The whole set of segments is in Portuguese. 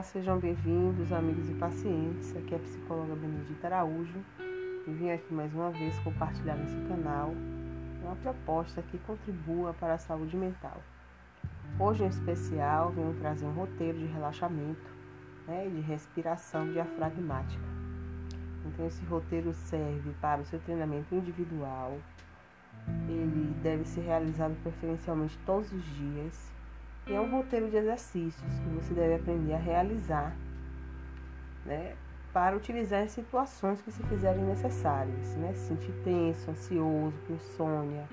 Olá, sejam bem-vindos, amigos e pacientes. Aqui é a psicóloga Benedita Araújo e vim aqui mais uma vez compartilhar nesse canal uma proposta que contribua para a saúde mental. Hoje, em especial, venho trazer um roteiro de relaxamento né, e de respiração diafragmática. Então, esse roteiro serve para o seu treinamento individual. Ele deve ser realizado preferencialmente todos os dias e é um roteiro de exercícios que você deve aprender a realizar, né? Para utilizar em situações que se fizerem necessárias, né? Se sentir tenso, ansioso, insônia.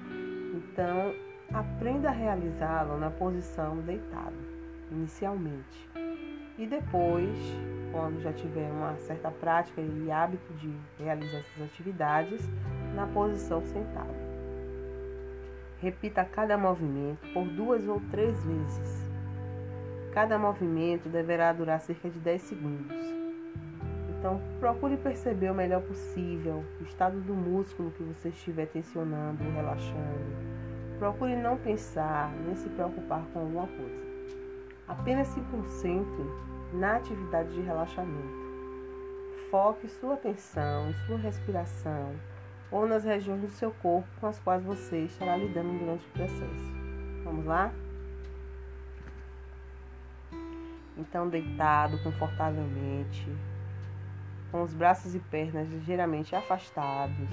Então, aprenda a realizá-lo na posição deitado, inicialmente. E depois, quando já tiver uma certa prática e hábito de realizar essas atividades, na posição sentado. Repita cada movimento por duas ou três vezes. Cada movimento deverá durar cerca de 10 segundos. Então, procure perceber o melhor possível o estado do músculo que você estiver tensionando relaxando. Procure não pensar nem se preocupar com alguma coisa. Apenas se concentre na atividade de relaxamento. Foque sua atenção em sua respiração ou nas regiões do seu corpo com as quais você estará lidando durante o processo. Vamos lá? Então, deitado confortavelmente, com os braços e pernas ligeiramente afastados,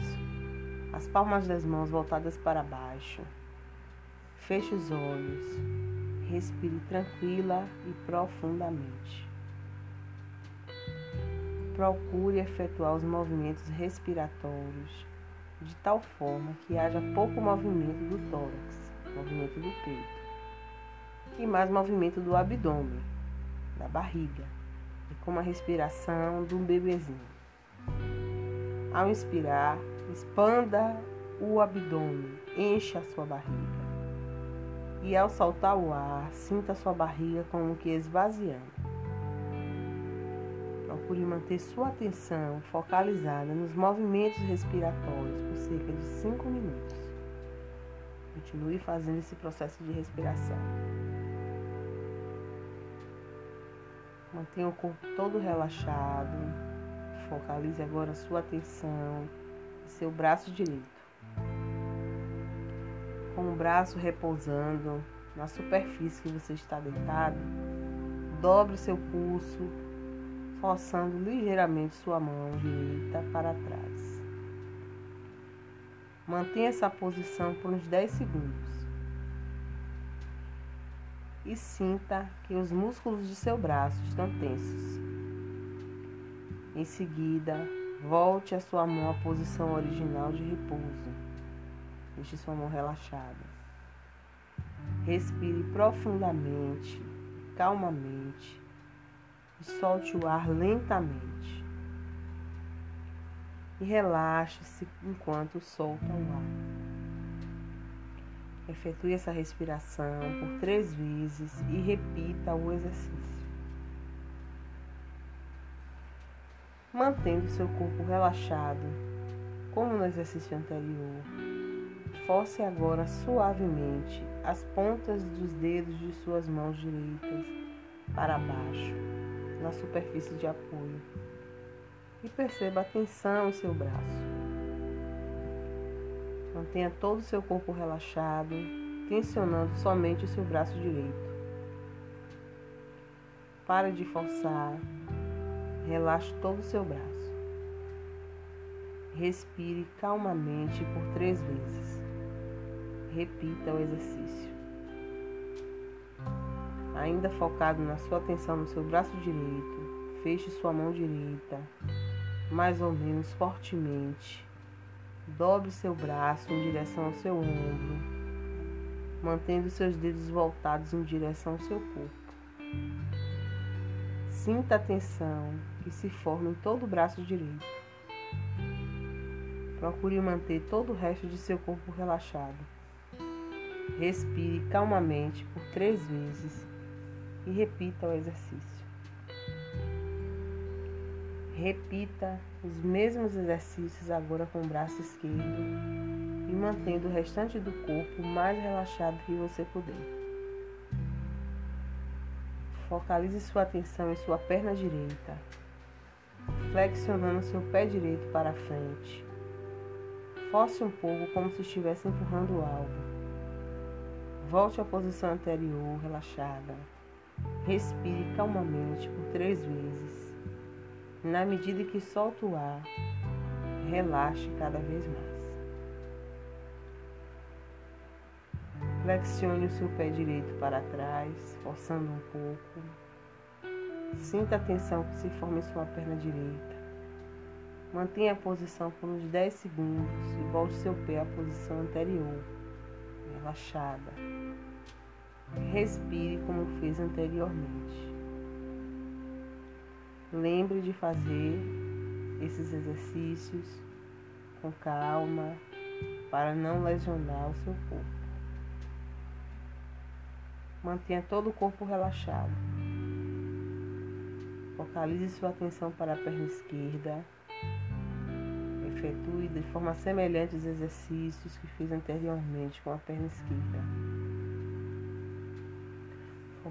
as palmas das mãos voltadas para baixo. Feche os olhos, respire tranquila e profundamente. Procure efetuar os movimentos respiratórios de tal forma que haja pouco movimento do tórax, movimento do peito, e mais movimento do abdômen, da barriga, e com uma respiração de um bebezinho. Ao inspirar, expanda o abdômen, encha a sua barriga. E ao soltar o ar, sinta a sua barriga como que esvaziando. Procure manter sua atenção focalizada nos movimentos respiratórios por cerca de 5 minutos. Continue fazendo esse processo de respiração. Mantenha o corpo todo relaxado. Focalize agora sua atenção em seu braço direito. Com o braço repousando na superfície que você está deitado, dobre o seu pulso forçando ligeiramente sua mão direita para trás. Mantenha essa posição por uns 10 segundos. E sinta que os músculos de seu braço estão tensos. Em seguida, volte a sua mão à posição original de repouso. Deixe sua mão relaxada. Respire profundamente, calmamente e solte o ar lentamente. E relaxe-se enquanto solta o ar. Efetue essa respiração por três vezes e repita o exercício. Mantendo seu corpo relaxado, como no exercício anterior, force agora suavemente as pontas dos dedos de suas mãos direitas para baixo na superfície de apoio e perceba a tensão em seu braço. Mantenha todo o seu corpo relaxado, tensionando somente o seu braço direito. Pare de forçar, relaxe todo o seu braço. Respire calmamente por três vezes. Repita o exercício ainda focado na sua atenção no seu braço direito, feche sua mão direita, mais ou menos fortemente. Dobre seu braço em direção ao seu ombro, mantendo seus dedos voltados em direção ao seu corpo. Sinta a tensão que se forma em todo o braço direito. Procure manter todo o resto de seu corpo relaxado. Respire calmamente por três vezes e repita o exercício. Repita os mesmos exercícios agora com o braço esquerdo e mantendo o restante do corpo mais relaxado que você puder. Focalize sua atenção em sua perna direita, flexionando seu pé direito para frente. Force um pouco como se estivesse empurrando algo. Volte à posição anterior, relaxada. Respire calmamente por três vezes. Na medida que solta o ar, relaxe cada vez mais. Flexione o seu pé direito para trás, forçando um pouco. Sinta a tensão que se forma em sua perna direita. Mantenha a posição por uns 10 segundos e volte seu pé à posição anterior, relaxada. Respire como fez anteriormente. Lembre de fazer esses exercícios com calma para não lesionar o seu corpo. Mantenha todo o corpo relaxado. Focalize sua atenção para a perna esquerda. Efetue de forma semelhante os exercícios que fiz anteriormente com a perna esquerda.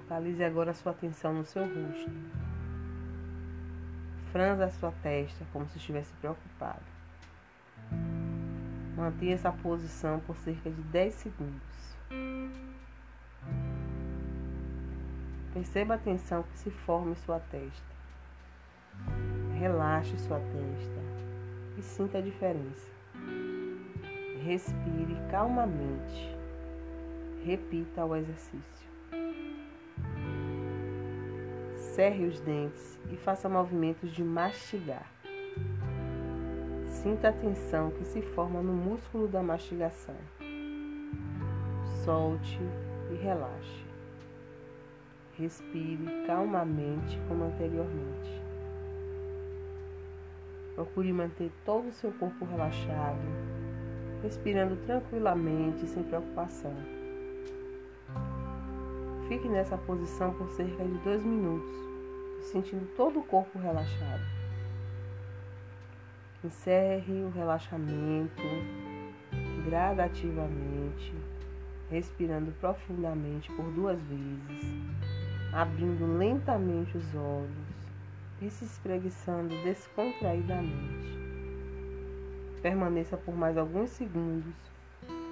Focalize agora sua atenção no seu rosto. Franza a sua testa como se estivesse preocupado. Mantenha essa posição por cerca de 10 segundos. Perceba a tensão que se forma em sua testa. Relaxe sua testa e sinta a diferença. Respire calmamente. Repita o exercício. Cerre os dentes e faça movimentos de mastigar. Sinta a tensão que se forma no músculo da mastigação. Solte e relaxe. Respire calmamente como anteriormente. Procure manter todo o seu corpo relaxado, respirando tranquilamente sem preocupação. Fique nessa posição por cerca de dois minutos, sentindo todo o corpo relaxado. Encerre o relaxamento gradativamente, respirando profundamente por duas vezes, abrindo lentamente os olhos e se espreguiçando descontraidamente. Permaneça por mais alguns segundos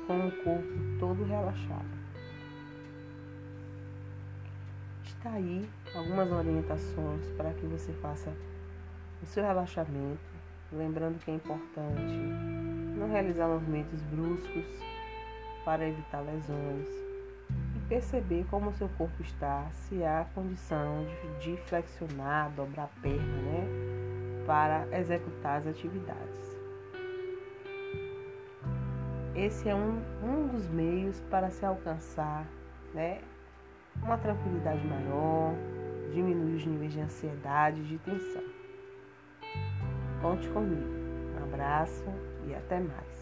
com o corpo todo relaxado. Está aí algumas orientações para que você faça o seu relaxamento, lembrando que é importante não realizar movimentos bruscos para evitar lesões e perceber como o seu corpo está, se há condição de, flexionar, dobrar a perna, né, para executar as atividades. Esse é um, um dos meios para se alcançar né, uma tranquilidade maior, diminuir os níveis de ansiedade e de tensão. Conte comigo. Um abraço e até mais.